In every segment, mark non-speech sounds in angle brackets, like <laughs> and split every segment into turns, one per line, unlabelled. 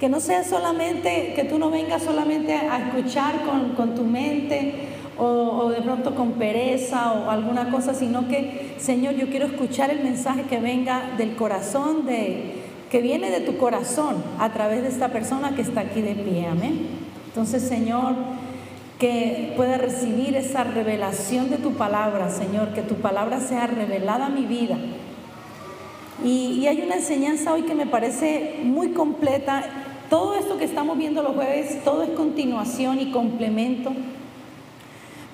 que no sea solamente, que tú no vengas solamente a escuchar con, tu mente o, de pronto con pereza o alguna cosa, sino que, Señor, yo quiero escuchar el mensaje que venga del corazón, de, que viene de tu corazón a través de esta persona que está aquí de pie. Amén. Entonces, Señor, que pueda recibir esa revelación de tu palabra, Señor, que tu palabra sea revelada a mi vida. Y hay una enseñanza hoy que me parece muy completa todo esto que estamos viendo los jueves, todo es continuación y complemento.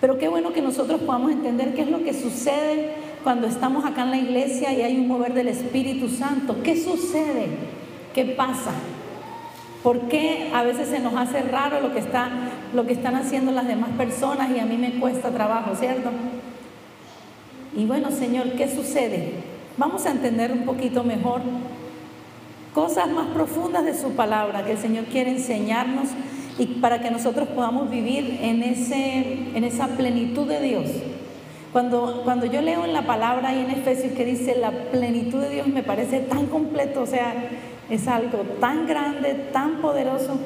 Pero qué bueno que nosotros podamos entender qué es lo que sucede cuando estamos acá en la iglesia y hay un mover del Espíritu Santo. ¿Qué sucede? ¿Qué pasa? ¿Por qué a veces se nos hace raro lo que, está, lo que están haciendo las demás personas y a mí me cuesta trabajo, ¿cierto? Y bueno, Señor, ¿qué sucede? Vamos a entender un poquito mejor cosas más profundas de su palabra que el Señor quiere enseñarnos y para que nosotros podamos vivir en, ese, en esa plenitud de Dios. Cuando, cuando yo leo en la palabra ahí en Efesios que dice la plenitud de Dios me parece tan completo, o sea, es algo tan grande, tan poderoso.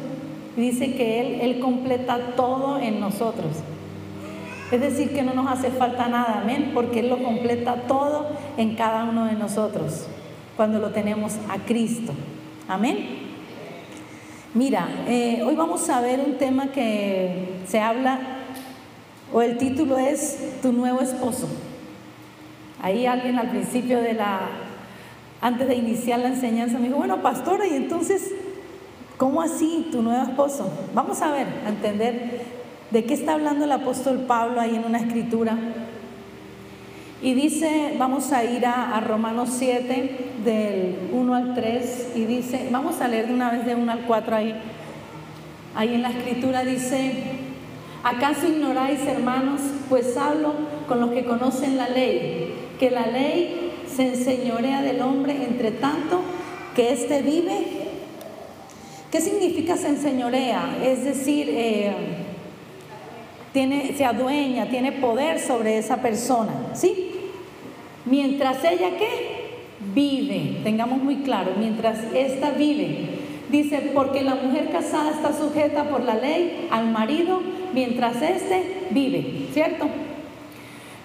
Dice que Él, Él completa todo en nosotros. Es decir, que no nos hace falta nada, amén, porque Él lo completa todo en cada uno de nosotros cuando lo tenemos a Cristo. Amén. Mira, eh, hoy vamos a ver un tema que se habla, o el título es Tu nuevo esposo. Ahí alguien al principio de la, antes de iniciar la enseñanza, me dijo, bueno, pastora, y entonces, ¿cómo así tu nuevo esposo? Vamos a ver, a entender de qué está hablando el apóstol Pablo ahí en una escritura. Y dice, vamos a ir a, Romanos 7, del 1 al 3, y dice, vamos a leer de una vez de 1 al 4 ahí. Ahí en la escritura dice, ¿acaso ignoráis, hermanos? Pues hablo con los que conocen la ley, que la ley se enseñorea del hombre entre tanto que éste vive. ¿Qué significa se enseñorea? Es decir, eh, tiene, se adueña, tiene poder sobre esa persona, ¿sí? Mientras ella qué? Vive, tengamos muy claro, mientras esta vive. Dice, porque la mujer casada está sujeta por la ley al marido mientras éste vive, ¿cierto?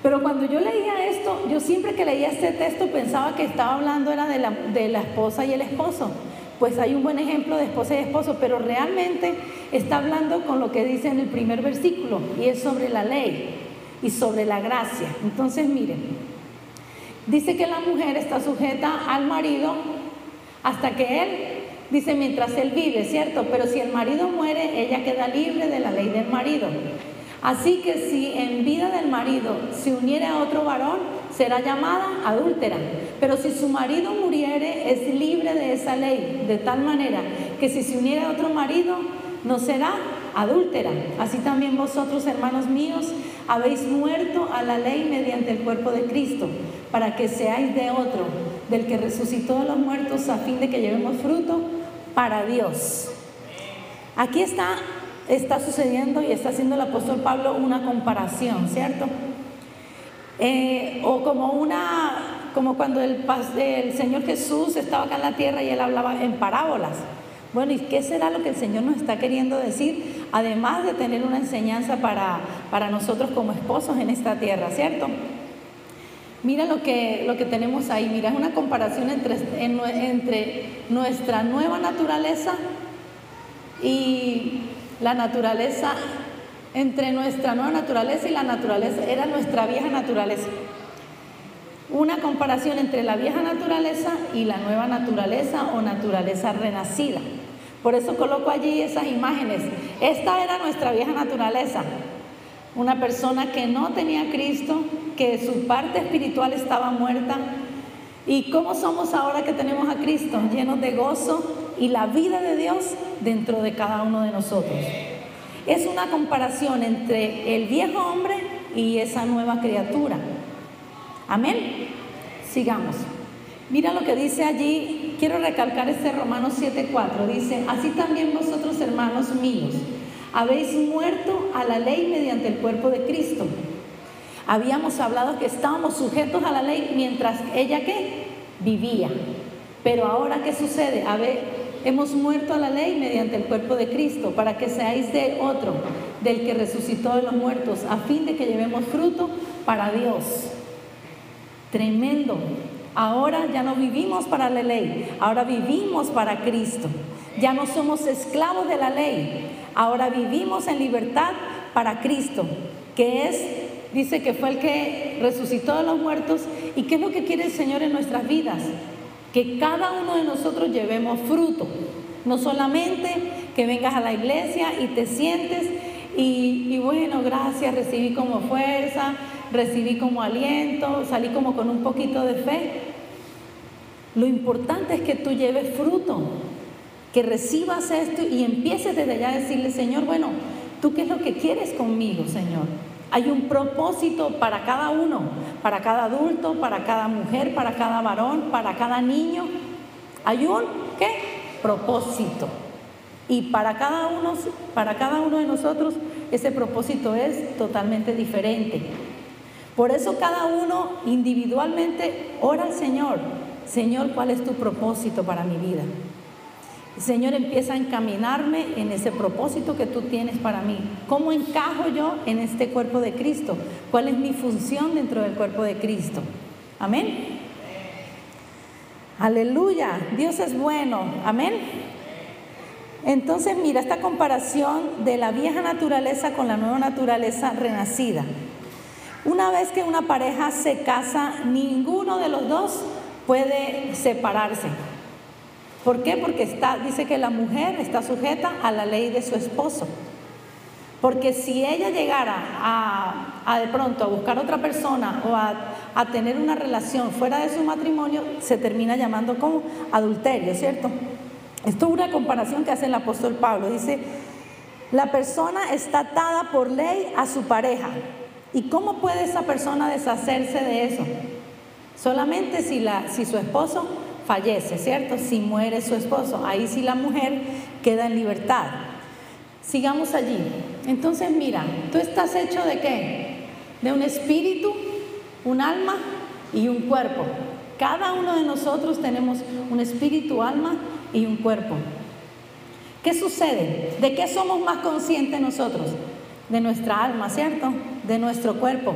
Pero cuando yo leía esto, yo siempre que leía este texto pensaba que estaba hablando era de la, de la esposa y el esposo. Pues hay un buen ejemplo de esposa y esposo, pero realmente está hablando con lo que dice en el primer versículo, y es sobre la ley y sobre la gracia. Entonces, miren, Dice que la mujer está sujeta al marido hasta que él, dice, mientras él vive, ¿cierto? Pero si el marido muere, ella queda libre de la ley del marido. Así que si en vida del marido se uniere a otro varón, será llamada adúltera. Pero si su marido muriere, es libre de esa ley, de tal manera que si se uniere a otro marido, no será adúltera. Así también vosotros, hermanos míos, habéis muerto a la ley mediante el cuerpo de Cristo, para que seáis de otro, del que resucitó de los muertos, a fin de que llevemos fruto para Dios. Aquí está, está sucediendo y está haciendo el apóstol Pablo una comparación, ¿cierto? Eh, o como una, como cuando el, el Señor Jesús estaba acá en la tierra y él hablaba en parábolas. Bueno, ¿y qué será lo que el Señor nos está queriendo decir? Además de tener una enseñanza para, para nosotros como esposos en esta tierra, ¿cierto? Mira lo que, lo que tenemos ahí, mira, es una comparación entre, entre nuestra nueva naturaleza y la naturaleza, entre nuestra nueva naturaleza y la naturaleza, era nuestra vieja naturaleza. Una comparación entre la vieja naturaleza y la nueva naturaleza o naturaleza renacida. Por eso coloco allí esas imágenes. Esta era nuestra vieja naturaleza. Una persona que no tenía Cristo, que su parte espiritual estaba muerta. ¿Y cómo somos ahora que tenemos a Cristo? Llenos de gozo y la vida de Dios dentro de cada uno de nosotros. Es una comparación entre el viejo hombre y esa nueva criatura. Amén. Sigamos. Mira lo que dice allí, quiero recalcar este Romanos 7:4, dice, así también vosotros hermanos míos, habéis muerto a la ley mediante el cuerpo de Cristo. Habíamos hablado que estábamos sujetos a la ley mientras ella que vivía. Pero ahora qué sucede? A hemos muerto a la ley mediante el cuerpo de Cristo, para que seáis de otro, del que resucitó de los muertos, a fin de que llevemos fruto para Dios. Tremendo. Ahora ya no vivimos para la ley, ahora vivimos para Cristo. Ya no somos esclavos de la ley, ahora vivimos en libertad para Cristo, que es, dice que fue el que resucitó de los muertos. ¿Y qué es lo que quiere el Señor en nuestras vidas? Que cada uno de nosotros llevemos fruto. No solamente que vengas a la iglesia y te sientes y, y bueno, gracias, recibí como fuerza, recibí como aliento, salí como con un poquito de fe. Lo importante es que tú lleves fruto, que recibas esto y empieces desde allá a decirle, Señor, bueno, ¿tú qué es lo que quieres conmigo, Señor? Hay un propósito para cada uno, para cada adulto, para cada mujer, para cada varón, para cada niño. Hay un ¿qué? propósito. Y para cada uno, para cada uno de nosotros ese propósito es totalmente diferente. Por eso cada uno individualmente ora al Señor. Señor, ¿cuál es tu propósito para mi vida? Señor, empieza a encaminarme en ese propósito que tú tienes para mí. ¿Cómo encajo yo en este cuerpo de Cristo? ¿Cuál es mi función dentro del cuerpo de Cristo? Amén. Aleluya, Dios es bueno. Amén. Entonces, mira esta comparación de la vieja naturaleza con la nueva naturaleza renacida. Una vez que una pareja se casa, ninguno de los dos puede separarse. ¿Por qué? Porque dice que la mujer está sujeta a la ley de su esposo. Porque si ella llegara a, de pronto a buscar otra persona o a, a, tener una relación fuera de su matrimonio, se termina llamando como adulterio, ¿cierto? Esto es una comparación que hace el apóstol Pablo. Dice, la persona está atada por ley a su pareja. ¿Y cómo puede esa persona deshacerse de eso? Solamente si, la, si su esposo fallece, ¿cierto? Si muere su esposo, ahí sí la mujer queda en libertad. Sigamos allí. Entonces, mira, tú estás hecho de qué? De un espíritu, un alma y un cuerpo. Cada uno de nosotros tenemos un espíritu, alma y un cuerpo. ¿Qué sucede? ¿De qué somos más conscientes nosotros? De nuestra alma, ¿cierto? De nuestro cuerpo.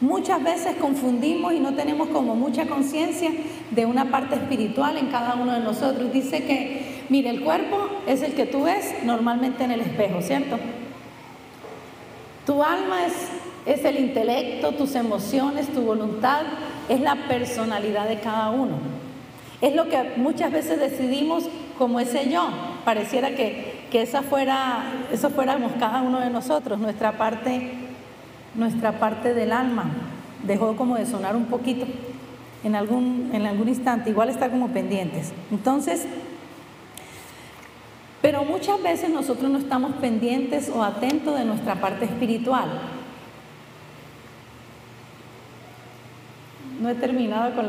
Muchas veces confundimos y no tenemos como mucha conciencia de una parte espiritual en cada uno de nosotros. Dice que, mire, el cuerpo es el que tú ves normalmente en el espejo, ¿cierto? Tu alma es, es el intelecto, tus emociones, tu voluntad, es la personalidad de cada uno. Es lo que muchas veces decidimos como ese yo. Pareciera que, que esa fuera, eso fuéramos cada uno de nosotros, nuestra parte nuestra parte del alma. Dejó como de sonar un poquito en algún, en algún instante, igual está como pendientes. Entonces, pero muchas veces nosotros no estamos pendientes o atentos de nuestra parte espiritual. No he terminado con...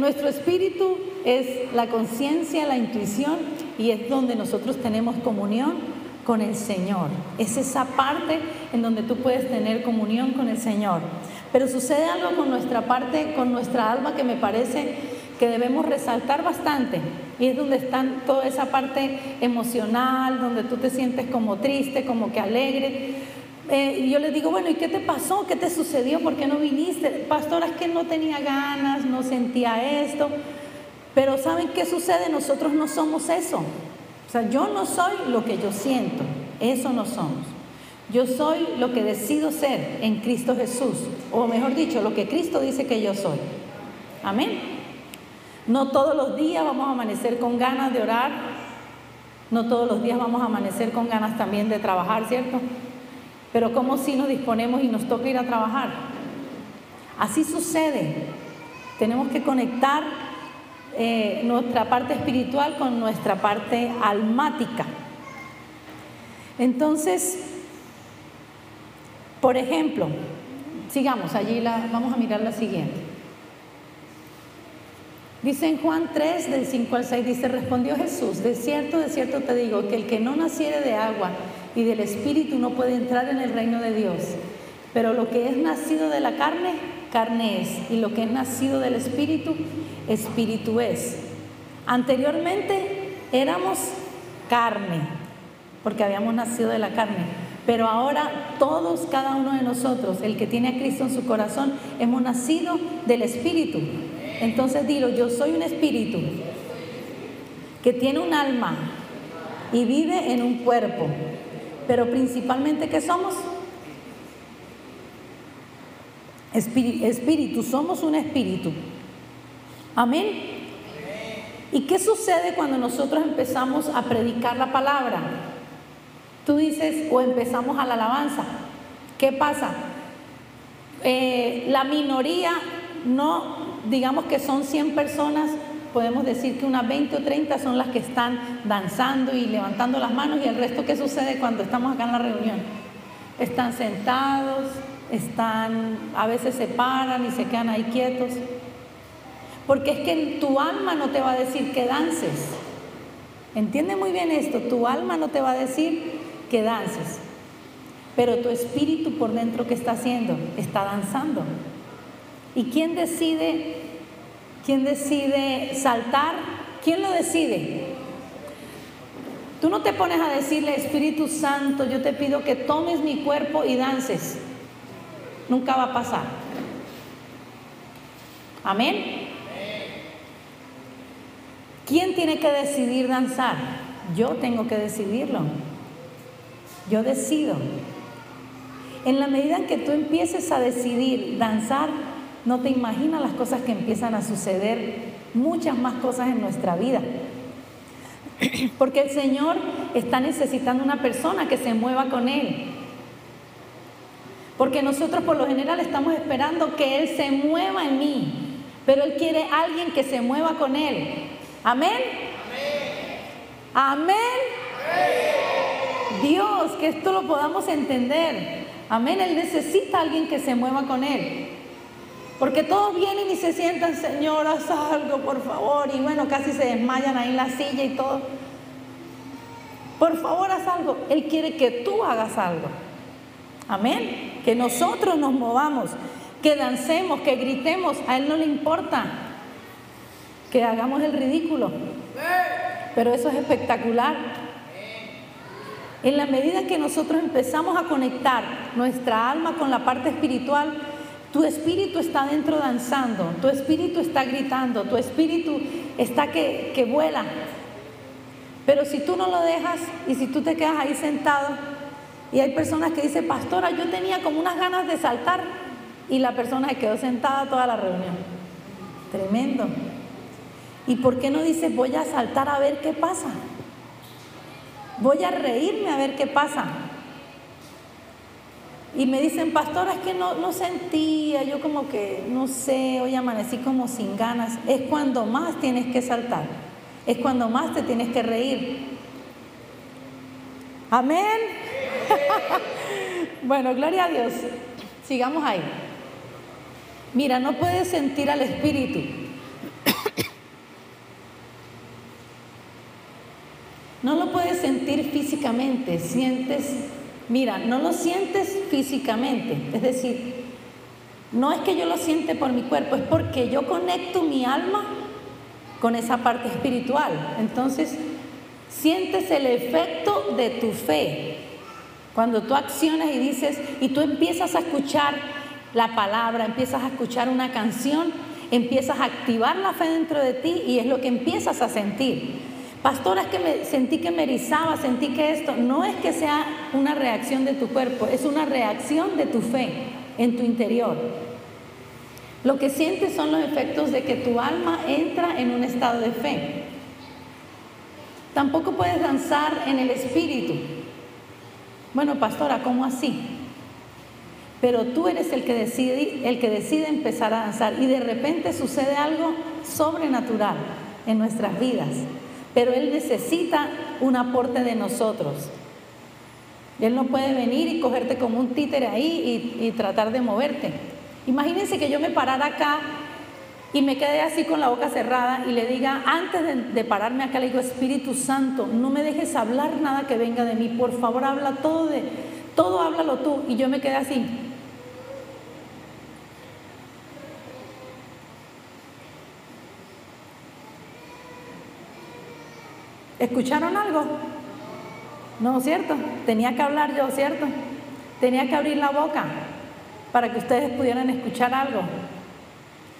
Nuestro espíritu es la conciencia, la intuición y es donde nosotros tenemos comunión con el Señor. Es esa parte en donde tú puedes tener comunión con el Señor. Pero sucede algo con nuestra parte, con nuestra alma que me parece que debemos resaltar bastante. Y es donde está toda esa parte emocional, donde tú te sientes como triste, como que alegre. Eh, yo le digo, bueno, ¿y qué te pasó? ¿Qué te sucedió? ¿Por qué no viniste? Pastora, es que no tenía ganas, no sentía esto. Pero ¿saben qué sucede? Nosotros no somos eso. O sea, yo no soy lo que yo siento, eso no somos. Yo soy lo que decido ser en Cristo Jesús, o mejor dicho, lo que Cristo dice que yo soy. Amén. No todos los días vamos a amanecer con ganas de orar, no todos los días vamos a amanecer con ganas también de trabajar, ¿cierto? Pero como si nos disponemos y nos toca ir a trabajar. Así sucede. Tenemos que conectar eh, nuestra parte espiritual con nuestra parte almática. Entonces, por ejemplo, sigamos, allí la, vamos a mirar la siguiente. Dice en Juan 3, del 5 al 6, dice, respondió Jesús, de cierto, de cierto te digo, que el que no naciere de agua y del Espíritu no puede entrar en el reino de Dios. Pero lo que es nacido de la carne, carne es, y lo que es nacido del Espíritu, Espíritu es. Anteriormente éramos carne, porque habíamos nacido de la carne, pero ahora todos, cada uno de nosotros, el que tiene a Cristo en su corazón, hemos nacido del Espíritu. Entonces dilo, yo soy un espíritu que tiene un alma y vive en un cuerpo, pero principalmente ¿qué somos? Espíritu, somos un espíritu. Amén. ¿Y qué sucede cuando nosotros empezamos a predicar la palabra? Tú dices, o empezamos a la alabanza. ¿Qué pasa? Eh, la minoría, no, digamos que son 100 personas, podemos decir que unas 20 o 30 son las que están danzando y levantando las manos y el resto, ¿qué sucede cuando estamos acá en la reunión? Están sentados, están, a veces se paran y se quedan ahí quietos. Porque es que tu alma no te va a decir que dances. Entiende muy bien esto, tu alma no te va a decir que dances. Pero tu espíritu por dentro, ¿qué está haciendo? Está danzando. ¿Y quién decide? ¿Quién decide saltar? ¿Quién lo decide? Tú no te pones a decirle, Espíritu Santo, yo te pido que tomes mi cuerpo y dances. Nunca va a pasar. Amén. ¿Quién tiene que decidir danzar? Yo tengo que decidirlo. Yo decido. En la medida en que tú empieces a decidir danzar, no te imaginas las cosas que empiezan a suceder, muchas más cosas en nuestra vida. <clears throat> Porque el Señor está necesitando una persona que se mueva con Él. Porque nosotros por lo general estamos esperando que Él se mueva en mí, pero Él quiere alguien que se mueva con Él. Amén. Amén. Dios, que esto lo podamos entender. Amén. Él necesita alguien que se mueva con Él. Porque todos vienen y se sientan, Señor, haz algo, por favor. Y bueno, casi se desmayan ahí en la silla y todo. Por favor, haz algo. Él quiere que tú hagas algo. Amén. Que nosotros nos movamos, que dancemos, que gritemos. A Él no le importa que hagamos el ridículo. Pero eso es espectacular. En la medida que nosotros empezamos a conectar nuestra alma con la parte espiritual, tu espíritu está dentro danzando, tu espíritu está gritando, tu espíritu está que, que vuela. Pero si tú no lo dejas y si tú te quedas ahí sentado, y hay personas que dicen, pastora, yo tenía como unas ganas de saltar y la persona se quedó sentada toda la reunión. Tremendo. ¿Y por qué no dice, voy a saltar a ver qué pasa? Voy a reírme a ver qué pasa. Y me dicen, pastora, es que no, no sentía, yo como que, no sé, hoy amanecí como sin ganas. Es cuando más tienes que saltar, es cuando más te tienes que reír. Amén. <laughs> bueno, gloria a Dios. Sigamos ahí. Mira, no puedes sentir al Espíritu. <coughs> No lo puedes sentir físicamente, sientes, mira, no lo sientes físicamente, es decir, no es que yo lo siente por mi cuerpo, es porque yo conecto mi alma con esa parte espiritual. Entonces, sientes el efecto de tu fe, cuando tú accionas y dices, y tú empiezas a escuchar la palabra, empiezas a escuchar una canción, empiezas a activar la fe dentro de ti y es lo que empiezas a sentir. Pastora, es que me, sentí que me erizaba, sentí que esto, no es que sea una reacción de tu cuerpo, es una reacción de tu fe en tu interior. Lo que sientes son los efectos de que tu alma entra en un estado de fe. Tampoco puedes danzar en el espíritu. Bueno, pastora, ¿cómo así? Pero tú eres el que decide, el que decide empezar a danzar y de repente sucede algo sobrenatural en nuestras vidas. Pero Él necesita un aporte de nosotros. Él no puede venir y cogerte como un títere ahí y, y tratar de moverte. Imagínense que yo me parara acá y me quedé así con la boca cerrada y le diga, antes de, de, pararme acá, le digo, Espíritu Santo, no me dejes hablar nada que venga de mí, por favor habla todo de, todo háblalo tú. Y yo me quedé así. ¿Escucharon algo? No, ¿cierto? Tenía que hablar yo, ¿cierto? Tenía que abrir la boca para que ustedes pudieran escuchar algo.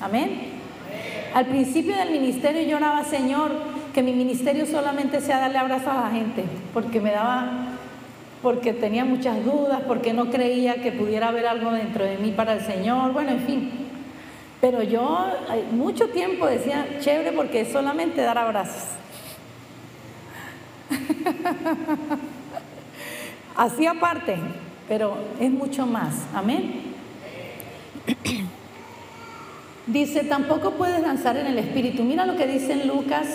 Amén. Al principio del ministerio yo Señor, que mi ministerio solamente sea darle abrazos a la gente, porque me daba, porque tenía muchas dudas, porque no creía que pudiera haber algo dentro de mí para el Señor, bueno, en fin. Pero yo mucho tiempo decía, chévere, porque es solamente dar abrazos. <laughs> Así aparte, pero es mucho más. Amén. Dice, tampoco puedes danzar en el espíritu. Mira lo que dice en Lucas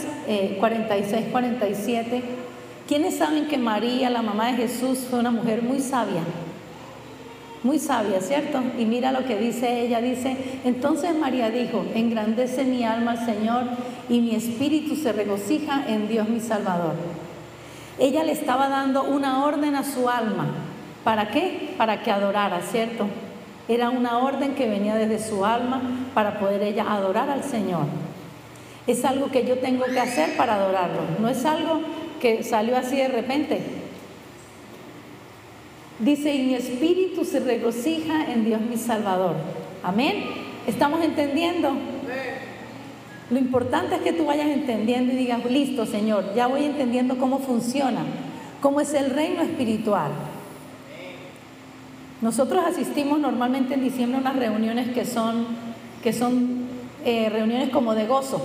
46, eh, 47. ¿Quiénes saben que María, la mamá de Jesús, fue una mujer muy sabia? Muy sabia, ¿cierto? Y mira lo que dice ella. Dice, entonces María dijo, engrandece mi alma al Señor y mi espíritu se regocija en Dios mi Salvador. Ella le estaba dando una orden a su alma. ¿Para qué? Para que adorara, ¿cierto? Era una orden que venía desde su alma para poder ella adorar al Señor. Es algo que yo tengo que hacer para adorarlo. No es algo que salió así de repente. Dice, y mi espíritu se regocija en Dios mi Salvador. Amén. ¿Estamos entendiendo? Lo importante es que tú vayas entendiendo y digas, listo Señor, ya voy entendiendo cómo funciona, cómo es el reino espiritual. Nosotros asistimos normalmente en diciembre a unas reuniones que son, que son eh, reuniones como de gozo.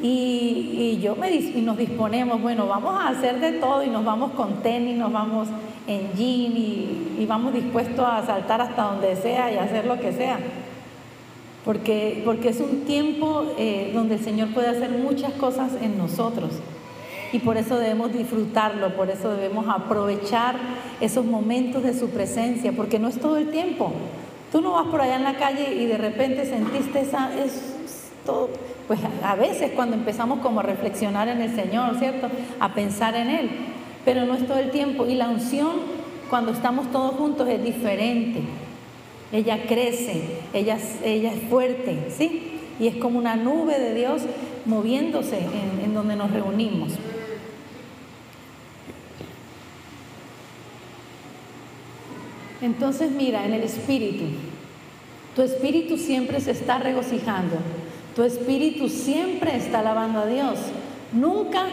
Y, yo me, y nos disponemos, bueno, vamos a hacer de todo y nos vamos con tenis, nos vamos en jean y, vamos dispuestos a saltar hasta donde sea y hacer lo que sea. Porque, porque es un tiempo eh, donde el Señor puede hacer muchas cosas en nosotros y por eso debemos disfrutarlo, por eso debemos aprovechar esos momentos de su presencia, porque no es todo el tiempo. Tú no vas por allá en la calle y de repente sentiste esa, es todo, pues a veces cuando empezamos como a reflexionar en el Señor, ¿cierto? A pensar en Él, pero no es todo el tiempo. Y la unción cuando estamos todos juntos es diferente. Ella crece, ella, ella es fuerte, ¿sí? Y es como una nube de Dios moviéndose en, en donde nos reunimos. Entonces mira, en el espíritu, tu espíritu siempre se está regocijando, tu espíritu siempre está alabando a Dios, nunca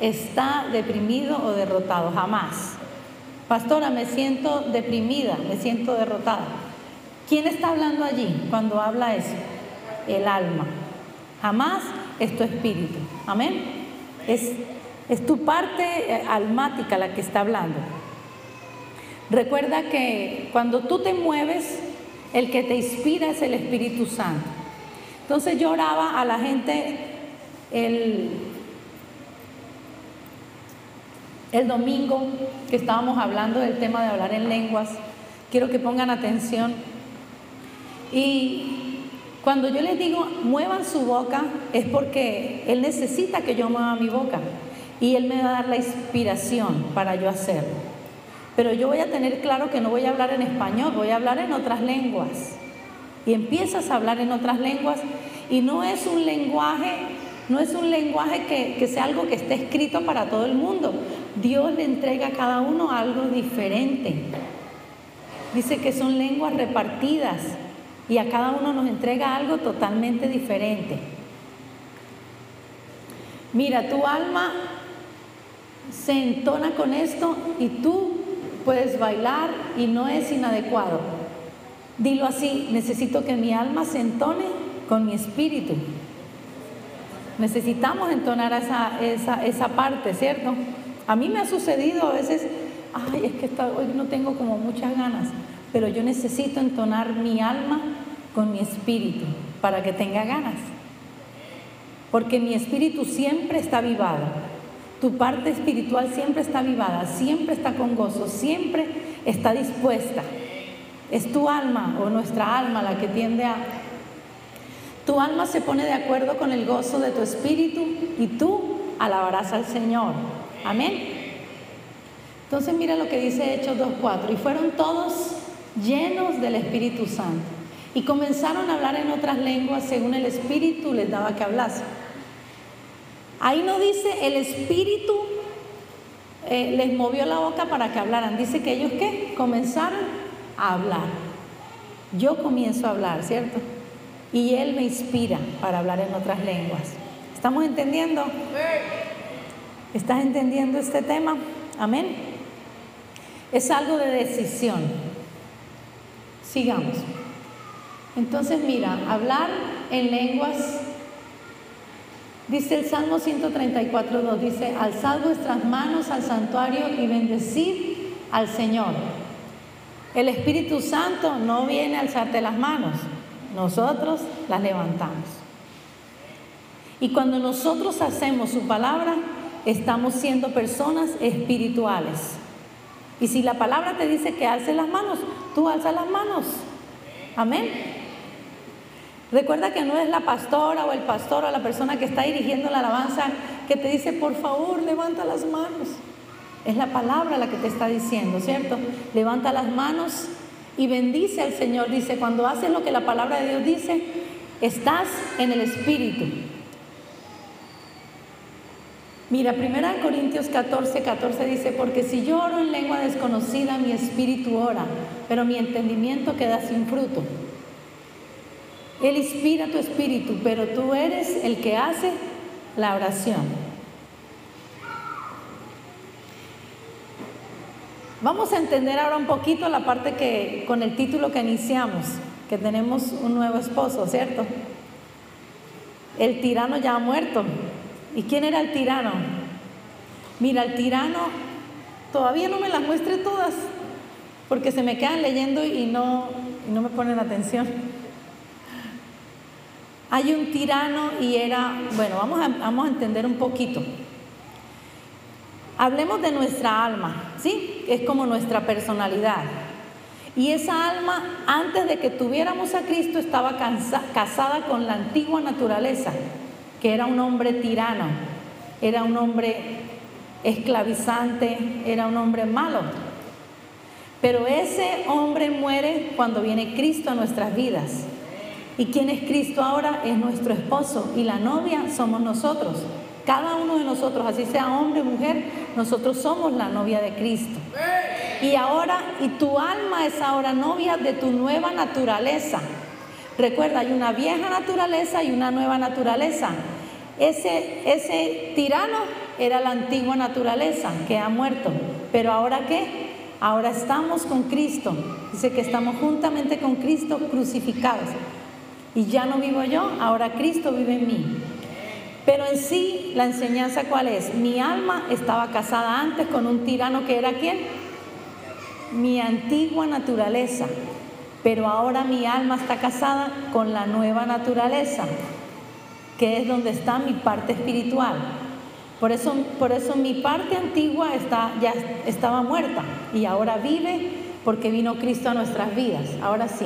está deprimido o derrotado, jamás. Pastora, me siento deprimida, me siento derrotada. ¿Quién está hablando allí cuando habla eso? El alma. Jamás es tu espíritu. Amén. Es, es tu parte eh, almática la que está hablando. Recuerda que cuando tú te mueves, el que te inspira es el Espíritu Santo. Entonces yo oraba a la gente el, el domingo que estábamos hablando del tema de hablar en lenguas. Quiero que pongan atención. Y cuando yo les digo muevan su boca, es porque Él necesita que yo mueva mi boca. Y Él me va a dar la inspiración para yo hacerlo. Pero yo voy a tener claro que no voy a hablar en español, voy a hablar en otras lenguas. Y empiezas a hablar en otras lenguas y no es un lenguaje, no es un lenguaje que, sea algo que esté escrito para todo el mundo. Dios le entrega a cada uno algo diferente. Dice que son lenguas repartidas y a cada uno nos entrega algo totalmente diferente. Mira, tu alma se entona con esto y tú puedes bailar y no es inadecuado. Dilo así, necesito que mi alma se entone con mi espíritu. Necesitamos entonar esa, esa, esa parte, ¿cierto? A mí me ha sucedido a veces, ay, es que hoy no tengo como muchas ganas, pero yo necesito entonar mi alma con mi espíritu para que tenga ganas. Porque mi espíritu siempre está avivado. Tu parte espiritual siempre está avivada, siempre está con gozo, siempre está dispuesta. Es tu alma o nuestra alma la que tiende a... Tu alma se pone de acuerdo con el gozo de tu espíritu y tú alabarás al Señor. Amén. Entonces mira lo que dice Hechos 2.4. Y fueron todos llenos del Espíritu Santo. Y comenzaron a hablar en otras lenguas según el Espíritu les daba que hablase. Ahí no dice el Espíritu eh, les movió la boca para que hablaran. Dice que ellos qué? Comenzaron a hablar. Yo comienzo a hablar, ¿cierto? Y Él me inspira para hablar en otras lenguas. ¿Estamos entendiendo? ¿Estás entendiendo este tema? Amén. Es algo de decisión. Sigamos. Entonces, mira, hablar en lenguas, dice el Salmo 134.2, dice, alzad vuestras manos al santuario y bendecid al Señor. El Espíritu Santo no viene a alzarte las manos, nosotros las levantamos. Y cuando nosotros hacemos su palabra, estamos siendo personas espirituales. Y si la palabra te dice que alce las manos, tú alza las manos. Amén. Recuerda que no es la pastora o el pastor o la persona que está dirigiendo la alabanza que te dice, por favor, levanta las manos. Es la palabra la que te está diciendo, ¿cierto? Levanta las manos y bendice al Señor. Dice, cuando haces lo que la palabra de Dios dice, estás en el Espíritu. Mira, 1 Corintios 14, 14 dice, porque si yo oro en lengua desconocida, mi espíritu ora, pero mi entendimiento queda sin fruto. Él inspira tu espíritu, pero tú eres el que hace la oración. Vamos a entender ahora un poquito la parte que con el título que iniciamos, que tenemos un nuevo esposo, ¿cierto? El tirano ya ha muerto. ¿Y quién era el tirano? Mira, el tirano, todavía no me las muestre todas, porque se me quedan leyendo y no, y no me ponen atención. Hay un tirano y era, bueno, vamos a, vamos a entender un poquito. Hablemos de nuestra alma, ¿sí? Es como nuestra personalidad. Y esa alma, antes de que tuviéramos a Cristo, estaba casada con la antigua naturaleza, que era un hombre tirano, era un hombre esclavizante, era un hombre malo. Pero ese hombre muere cuando viene Cristo a nuestras vidas. ¿Y quién es Cristo ahora? Es nuestro esposo y la novia somos nosotros. Cada uno de nosotros, así sea hombre o mujer, nosotros somos la novia de Cristo. Y ahora, y tu alma es ahora novia de tu nueva naturaleza. Recuerda, hay una vieja naturaleza y una nueva naturaleza. Ese, ese tirano era la antigua naturaleza que ha muerto. Pero ahora qué? Ahora estamos con Cristo. Dice que estamos juntamente con Cristo crucificados. Y ya no vivo yo, ahora Cristo vive en mí. Pero en sí, la enseñanza cuál es? Mi alma estaba casada antes con un tirano que era quién? Mi antigua naturaleza. Pero ahora mi alma está casada con la nueva naturaleza, que es donde está mi parte espiritual. Por eso, por eso mi parte antigua está, ya estaba muerta y ahora vive porque vino Cristo a nuestras vidas. Ahora sí.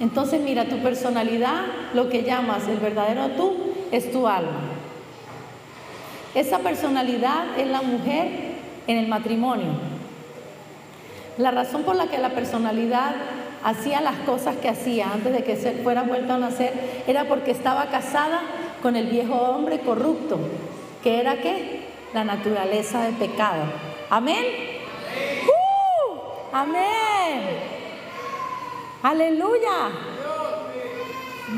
Entonces mira, tu personalidad, lo que llamas el verdadero tú, es tu alma. Esa personalidad es la mujer en el matrimonio. La razón por la que la personalidad hacía las cosas que hacía antes de que fuera vuelta a nacer era porque estaba casada con el viejo hombre corrupto, que era qué? La naturaleza del pecado. Amén. ¡Uh! Amén. Aleluya.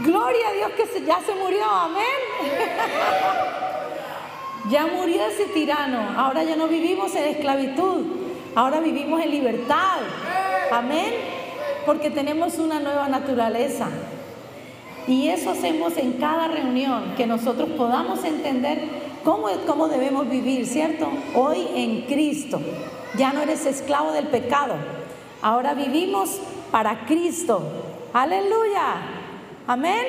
Gloria a Dios que ya se murió. Amén. <laughs> ya murió ese tirano. Ahora ya no vivimos en esclavitud. Ahora vivimos en libertad. Amén. Porque tenemos una nueva naturaleza. Y eso hacemos en cada reunión, que nosotros podamos entender cómo, cómo debemos vivir, ¿cierto? Hoy en Cristo. Ya no eres esclavo del pecado. Ahora vivimos para Cristo. Aleluya. Amén.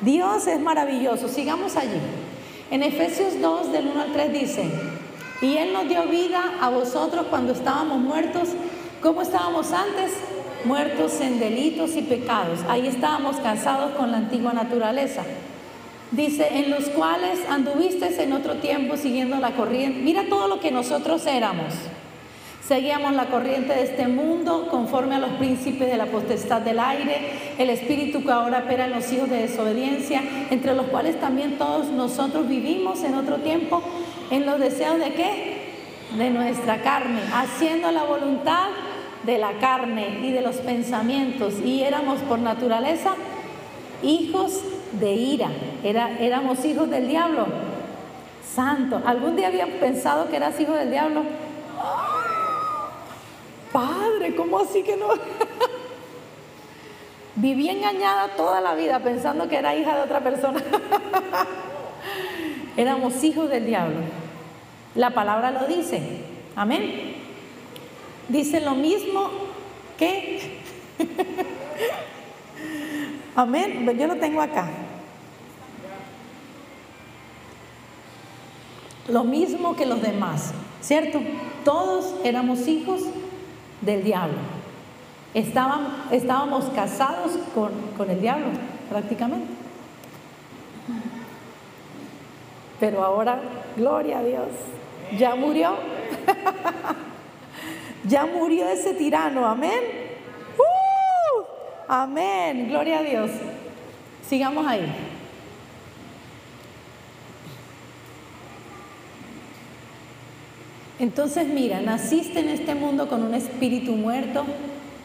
Dios es maravilloso. Sigamos allí. En Efesios 2 del 1 al 3 dice, y Él nos dio vida a vosotros cuando estábamos muertos. ¿Cómo estábamos antes? Muertos en delitos y pecados. Ahí estábamos cansados con la antigua naturaleza. Dice, en los cuales anduviste en otro tiempo siguiendo la corriente. Mira todo lo que nosotros éramos Seguíamos la corriente de este mundo conforme a los príncipes de la potestad del aire, el espíritu que ahora opera en los hijos de desobediencia, entre los cuales también todos nosotros vivimos en otro tiempo en los deseos de qué? De nuestra carne, haciendo la voluntad de la carne y de los pensamientos. Y éramos por naturaleza hijos de ira, Era, éramos hijos del diablo. Santo, ¿algún día habían pensado que eras hijo del diablo? Padre, ¿cómo así que no? Viví engañada toda la vida pensando que era hija de otra persona. Éramos hijos del diablo. La palabra lo dice. Amén. Dice lo mismo que... <laughs> Amén. Yo lo tengo acá. Lo mismo que los demás, ¿cierto? Todos éramos hijos del diablo. estábamos casados con, con el diablo, prácticamente. Pero ahora, gloria a Dios, ya murió. <laughs> ya murió ese tirano, amén. ¡Uh! amén, gloria a Dios. Sigamos ahí. Entonces mira, naciste en este mundo con un espíritu muerto,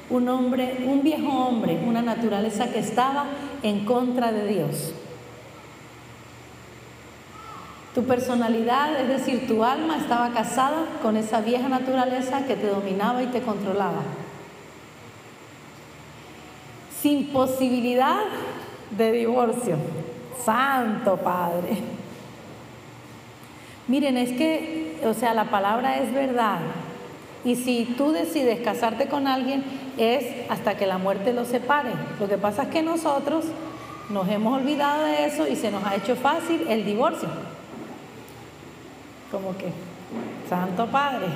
un hombre, un viejo hombre, una naturaleza que estaba en contra de Dios. Tu personalidad, es decir, tu alma estaba casada con esa vieja naturaleza que te dominaba y te controlaba. Sin posibilidad de divorcio. Santo Padre. Miren, es que o sea, la palabra es verdad. Y si tú decides casarte con alguien, es hasta que la muerte los separe. Lo que pasa es que nosotros nos hemos olvidado de eso y se nos ha hecho fácil el divorcio. Como que, Santo Padre,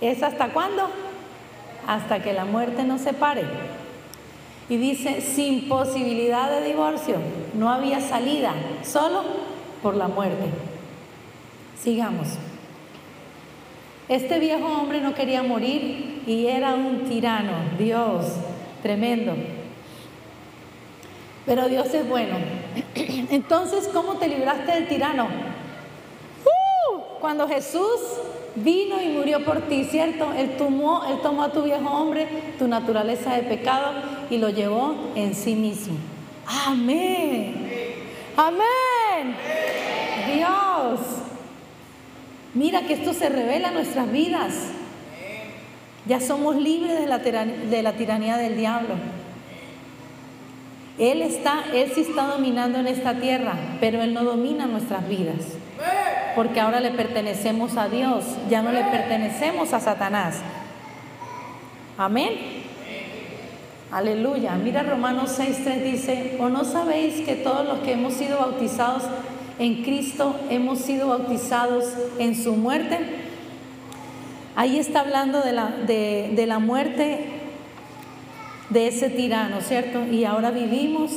¿es hasta cuándo? Hasta que la muerte nos separe. Y dice, sin posibilidad de divorcio, no había salida, solo por la muerte. Sigamos. Este viejo hombre no quería morir y era un tirano, Dios, tremendo. Pero Dios es bueno. <clears throat> Entonces, ¿cómo te libraste del tirano? ¡Uh! Cuando Jesús vino y murió por ti, ¿cierto? Él tomó, él tomó a tu viejo hombre, tu naturaleza de pecado, y lo llevó en sí mismo. Amén. Amén. Dios. Mira que esto se revela en nuestras vidas. Ya somos libres de la, de la tiranía del diablo. Él está, Él sí está dominando en esta tierra, pero Él no domina nuestras vidas. Porque ahora le pertenecemos a Dios, ya no le pertenecemos a Satanás. Amén. Aleluya. Mira Romanos 6.3 dice, ¿o no sabéis que todos los que hemos sido bautizados en Cristo hemos sido bautizados en su muerte. Ahí está hablando de la, de, la muerte de ese tirano, ¿cierto? Y ahora vivimos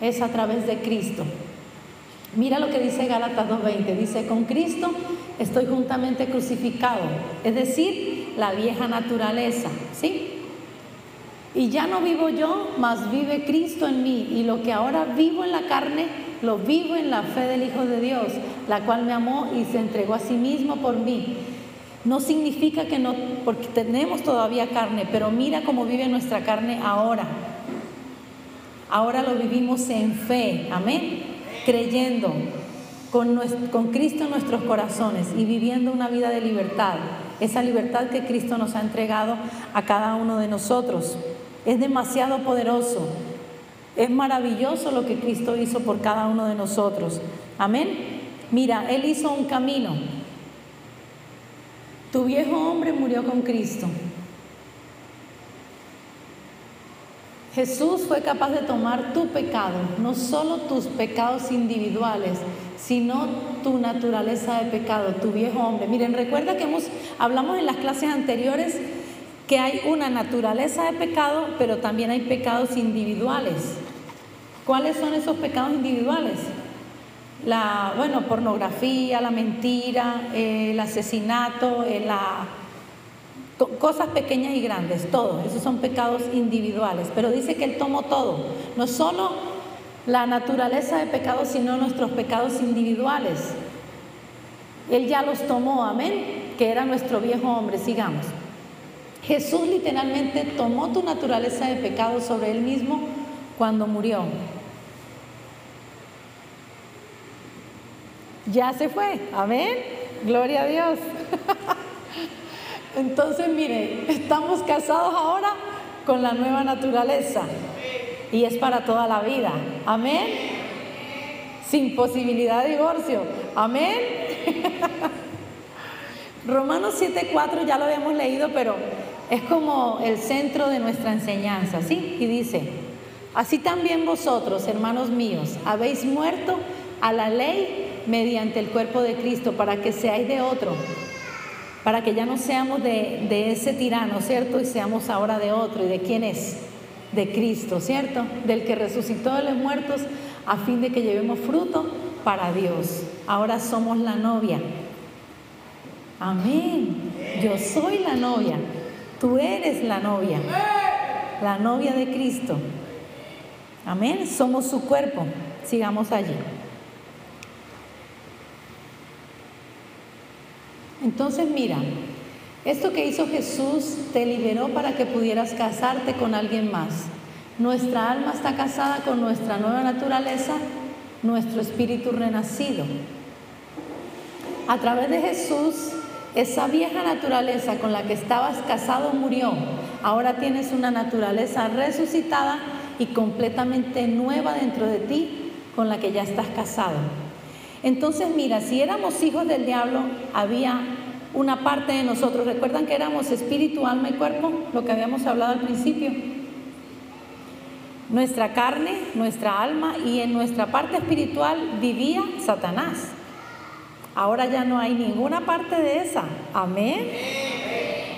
es a través de Cristo. Mira lo que dice Gálatas 2.20. Dice, con Cristo estoy juntamente crucificado. Es decir, la vieja naturaleza, ¿sí? Y ya no vivo yo, mas vive Cristo en mí. Y lo que ahora vivo en la carne, lo vivo en la fe del Hijo de Dios, la cual me amó y se entregó a sí mismo por mí. No significa que no, porque tenemos todavía carne, pero mira cómo vive nuestra carne ahora. Ahora lo vivimos en fe, amén, creyendo con, Cristo en nuestros corazones y viviendo una vida de libertad, esa libertad que Cristo nos ha entregado a cada uno de nosotros. Es demasiado poderoso. Es maravilloso lo que Cristo hizo por cada uno de nosotros. Amén. Mira, Él hizo un camino. Tu viejo hombre murió con Cristo. Jesús fue capaz de tomar tu pecado, no solo tus pecados individuales, sino tu naturaleza de pecado, tu viejo hombre. Miren, recuerda que hemos, hablamos en las clases anteriores que hay una naturaleza de pecado, pero también hay pecados individuales. ¿Cuáles son esos pecados individuales? La, bueno, pornografía, la mentira, el asesinato, la, cosas pequeñas y grandes, todo. Esos son pecados individuales. Pero dice que Él tomó todo. No solo la naturaleza de pecado, sino nuestros pecados individuales. Él ya los tomó, amén, que era nuestro viejo hombre. Sigamos. Jesús literalmente tomó tu naturaleza de pecado sobre Él mismo cuando murió. Ya se fue, amén. Gloria a Dios. Entonces, mire, estamos casados ahora con la nueva naturaleza y es para toda la vida. Amén. Sin posibilidad de divorcio. Amén. <laughs> Romanos 7:4 ya lo habíamos leído, pero es como el centro de nuestra enseñanza, ¿sí? Y dice, así también vosotros, hermanos míos, habéis muerto a la ley mediante el cuerpo de Cristo para que seáis de otro para que ya no seamos de, ese tirano, ¿cierto? Y seamos ahora de otro. ¿Y de quién es? De Cristo, ¿cierto? Del que resucitó de los muertos a fin de que llevemos fruto para Dios. Ahora somos la novia. Amén. Yo soy la novia. Tú eres la novia. La novia de Cristo. Amén. Somos su cuerpo. Sigamos allí. Entonces mira, esto que hizo Jesús te liberó para que pudieras casarte con alguien más. Nuestra alma está casada con nuestra nueva naturaleza, nuestro espíritu renacido. A través de Jesús, esa vieja naturaleza con la que estabas casado murió. Ahora tienes una naturaleza resucitada y completamente nueva dentro de ti con la que ya estás casado. Entonces, mira, si éramos hijos del diablo, había una parte de nosotros, recuerdan que éramos espíritu, alma y cuerpo, lo que habíamos hablado al principio. Nuestra carne, nuestra alma y en nuestra parte espiritual vivía Satanás. Ahora ya no hay ninguna parte de esa. Amén.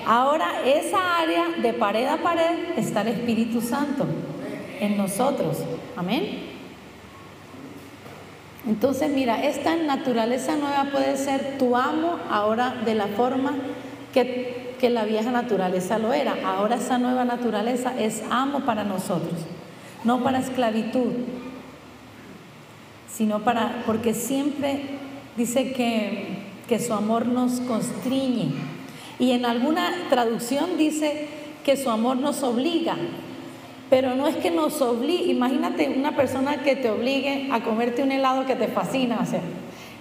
Ahora esa área de pared a pared está el Espíritu Santo en nosotros. Amén. Entonces, mira, esta naturaleza nueva puede ser tu amo ahora de la forma que, que, la vieja naturaleza lo era. Ahora esa nueva naturaleza es amo para nosotros, no para esclavitud, sino para, porque siempre dice que, que su amor nos constriñe. Y en alguna traducción dice que su amor nos obliga. Pero no es que nos obligue, imagínate una persona que te obligue a comerte un helado que te fascina, o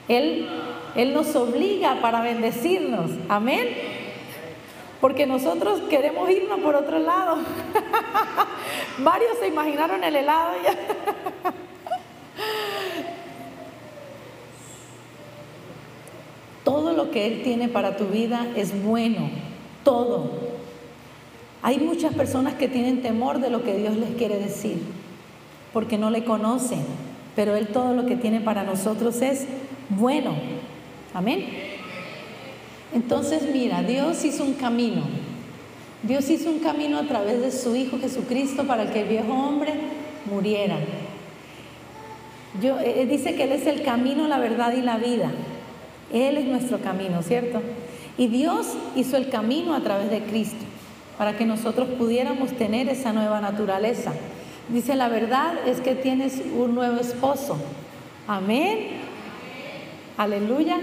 Él, él nos obliga para bendecirnos, amén. Porque nosotros queremos irnos por otro lado. <laughs> Varios se imaginaron el helado ya. <laughs> todo lo que Él tiene para tu vida es bueno, todo. Hay muchas personas que tienen temor de lo que Dios les quiere decir, porque no le conocen, pero Él todo lo que tiene para nosotros es bueno. Amén. Entonces mira, Dios hizo un camino. Dios hizo un camino a través de su Hijo Jesucristo para que el viejo hombre muriera. Yo, eh, dice que Él es el camino, la verdad y la vida. Él es nuestro camino, ¿cierto? Y Dios hizo el camino a través de Cristo para que nosotros pudiéramos tener esa nueva naturaleza. Dice, la verdad es que tienes un nuevo esposo. Amén. Aleluya.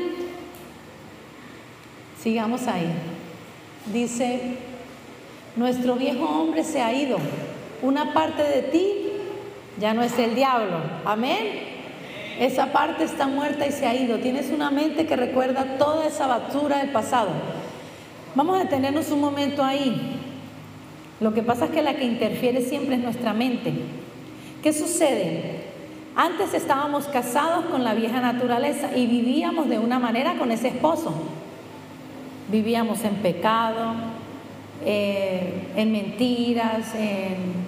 Sigamos ahí. Dice, nuestro viejo hombre se ha ido. Una parte de ti ya no es el diablo. Amén. Esa parte está muerta y se ha ido. Tienes una mente que recuerda toda esa basura del pasado. Vamos a detenernos un momento ahí. Lo que pasa es que la que interfiere siempre es nuestra mente. ¿Qué sucede? Antes estábamos casados con la vieja naturaleza y vivíamos de una manera con ese esposo. Vivíamos en pecado, eh, en mentiras, en,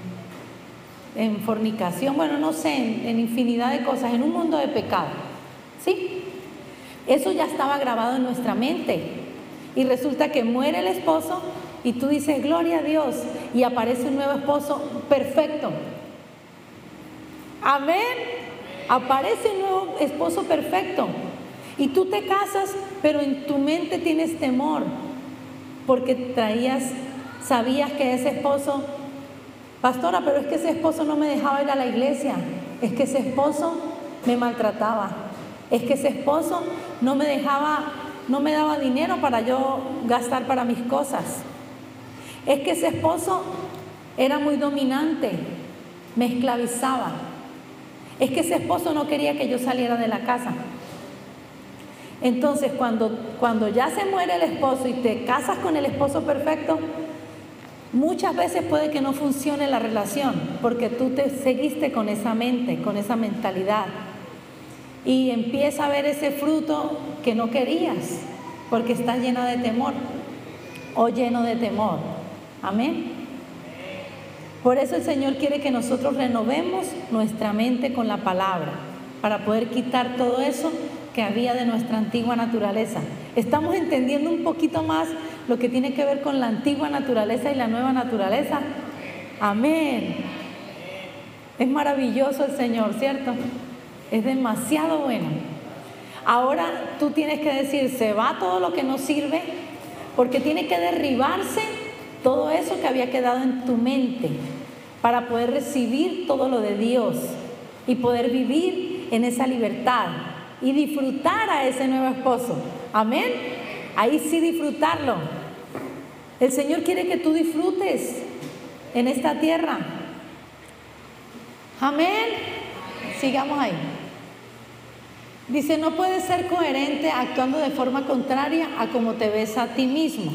fornicación, bueno, no sé, en, en infinidad de cosas, en un mundo de pecado. ¿Sí? Eso ya estaba grabado en nuestra mente. Y resulta que muere el esposo y tú dices, gloria a Dios, y aparece un nuevo esposo perfecto. Amén. Aparece un nuevo esposo perfecto. Y tú te casas, pero en tu mente tienes temor. porque traías, sabías que ese esposo, pastora, pero es que ese esposo no me dejaba ir a la iglesia, es que ese esposo me maltrataba, es que ese esposo no me dejaba, no me daba dinero para yo gastar para mis cosas, es que ese esposo era muy dominante, me esclavizaba, es que ese esposo no quería que yo saliera de la casa. Entonces, cuando, cuando ya se muere el esposo y te casas con el esposo perfecto, muchas veces puede que no funcione la relación, porque tú te seguiste con esa mente, con esa mentalidad. Y empieza a ver ese fruto que no querías, porque está llena de temor o lleno de temor. Amén. Por eso el Señor quiere que nosotros renovemos nuestra mente con la palabra, para poder quitar todo eso que había de nuestra antigua naturaleza. Estamos entendiendo un poquito más lo que tiene que ver con la antigua naturaleza y la nueva naturaleza. Amén. Es maravilloso el Señor, ¿cierto? Es demasiado bueno. Ahora tú tienes que decir, se va todo lo que no sirve, porque tiene que derribarse todo eso que había quedado en tu mente para poder recibir todo lo de Dios y poder vivir en esa libertad y disfrutar a ese nuevo esposo. Amén. Ahí sí disfrutarlo. El Señor quiere que tú disfrutes en esta tierra. Amén. Sigamos ahí. Dice, no puedes ser coherente actuando de forma contraria a como te ves a ti mismo.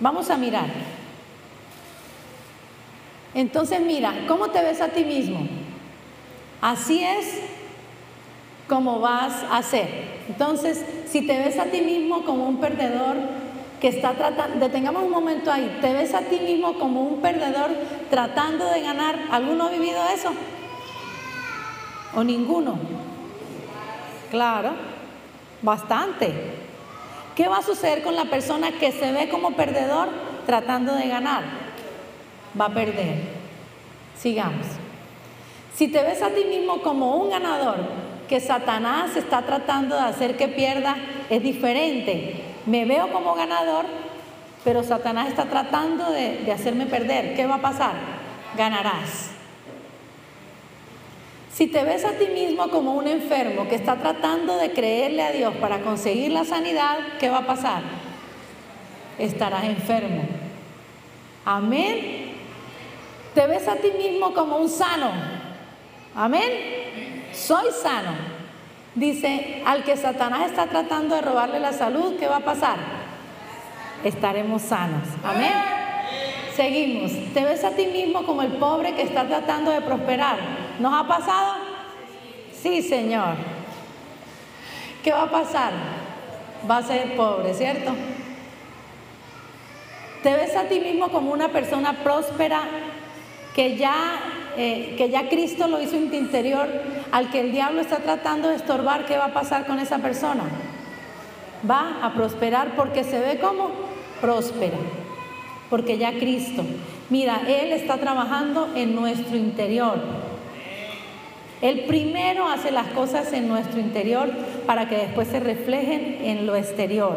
Vamos a mirar. Entonces mira, ¿cómo te ves a ti mismo? Así es como vas a ser. Entonces, si te ves a ti mismo como un perdedor que está tratando, detengamos un momento ahí, te ves a ti mismo como un perdedor tratando de ganar, ¿alguno ha vivido eso? ¿O ninguno? Claro, bastante. ¿Qué va a suceder con la persona que se ve como perdedor tratando de ganar? Va a perder. Sigamos. Si te ves a ti mismo como un ganador, que Satanás está tratando de hacer que pierda es diferente. Me veo como ganador, pero Satanás está tratando de, hacerme perder. ¿Qué va a pasar? Ganarás. Si te ves a ti mismo como un enfermo que está tratando de creerle a Dios para conseguir la sanidad, ¿qué va a pasar? Estarás enfermo. Amén. Te ves a ti mismo como un sano. Amén soy sano. Dice, al que Satanás está tratando de robarle la salud, ¿qué va a pasar? Estaremos sanos. Amén. Seguimos. ¿Te ves a ti mismo como el pobre que está tratando de prosperar? ¿Nos ha pasado? Sí, Señor. ¿Qué va a pasar? Va a ser pobre, ¿cierto? ¿Te ves a ti mismo como una persona próspera que ya eh, que ya Cristo lo hizo en tu interior, al que el diablo está tratando de estorbar, ¿qué va a pasar con esa persona? Va a prosperar porque se ve como próspera, porque ya Cristo, mira, Él está trabajando en nuestro interior. Él primero hace las cosas en nuestro interior para que después se reflejen en lo exterior.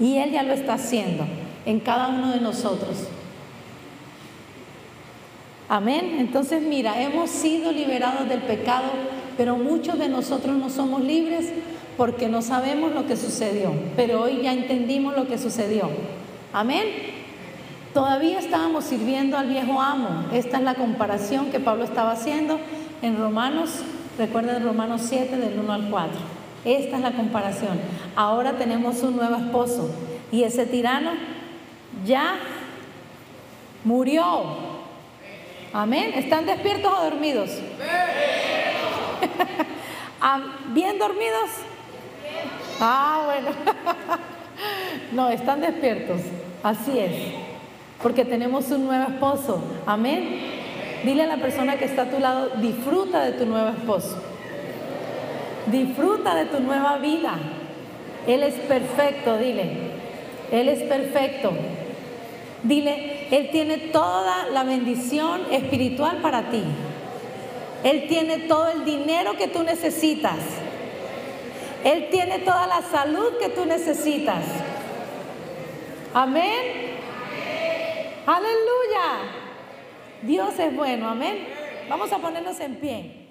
Y Él ya lo está haciendo en cada uno de nosotros. Amén. Entonces mira, hemos sido liberados del pecado, pero muchos de nosotros no somos libres porque no sabemos lo que sucedió, pero hoy ya entendimos lo que sucedió. Amén. Todavía estábamos sirviendo al viejo amo. Esta es la comparación que Pablo estaba haciendo en Romanos, recuerden Romanos 7 del 1 al 4. Esta es la comparación. Ahora tenemos un nuevo esposo y ese tirano ya murió, Amén. ¿Están despiertos o dormidos? <laughs> ¿Bien dormidos? Ah, bueno. <laughs> no, están despiertos. Así es. Porque tenemos un nuevo esposo. Amén. Dile a la persona que está a tu lado, disfruta de tu nuevo esposo. Disfruta de tu nueva vida. Él es perfecto, dile. Él es perfecto. Dile, Él tiene toda la bendición espiritual para ti. Él tiene todo el dinero que tú necesitas. Él tiene toda la salud que tú necesitas. Amén. Aleluya. Dios es bueno, amén. Vamos a ponernos en pie.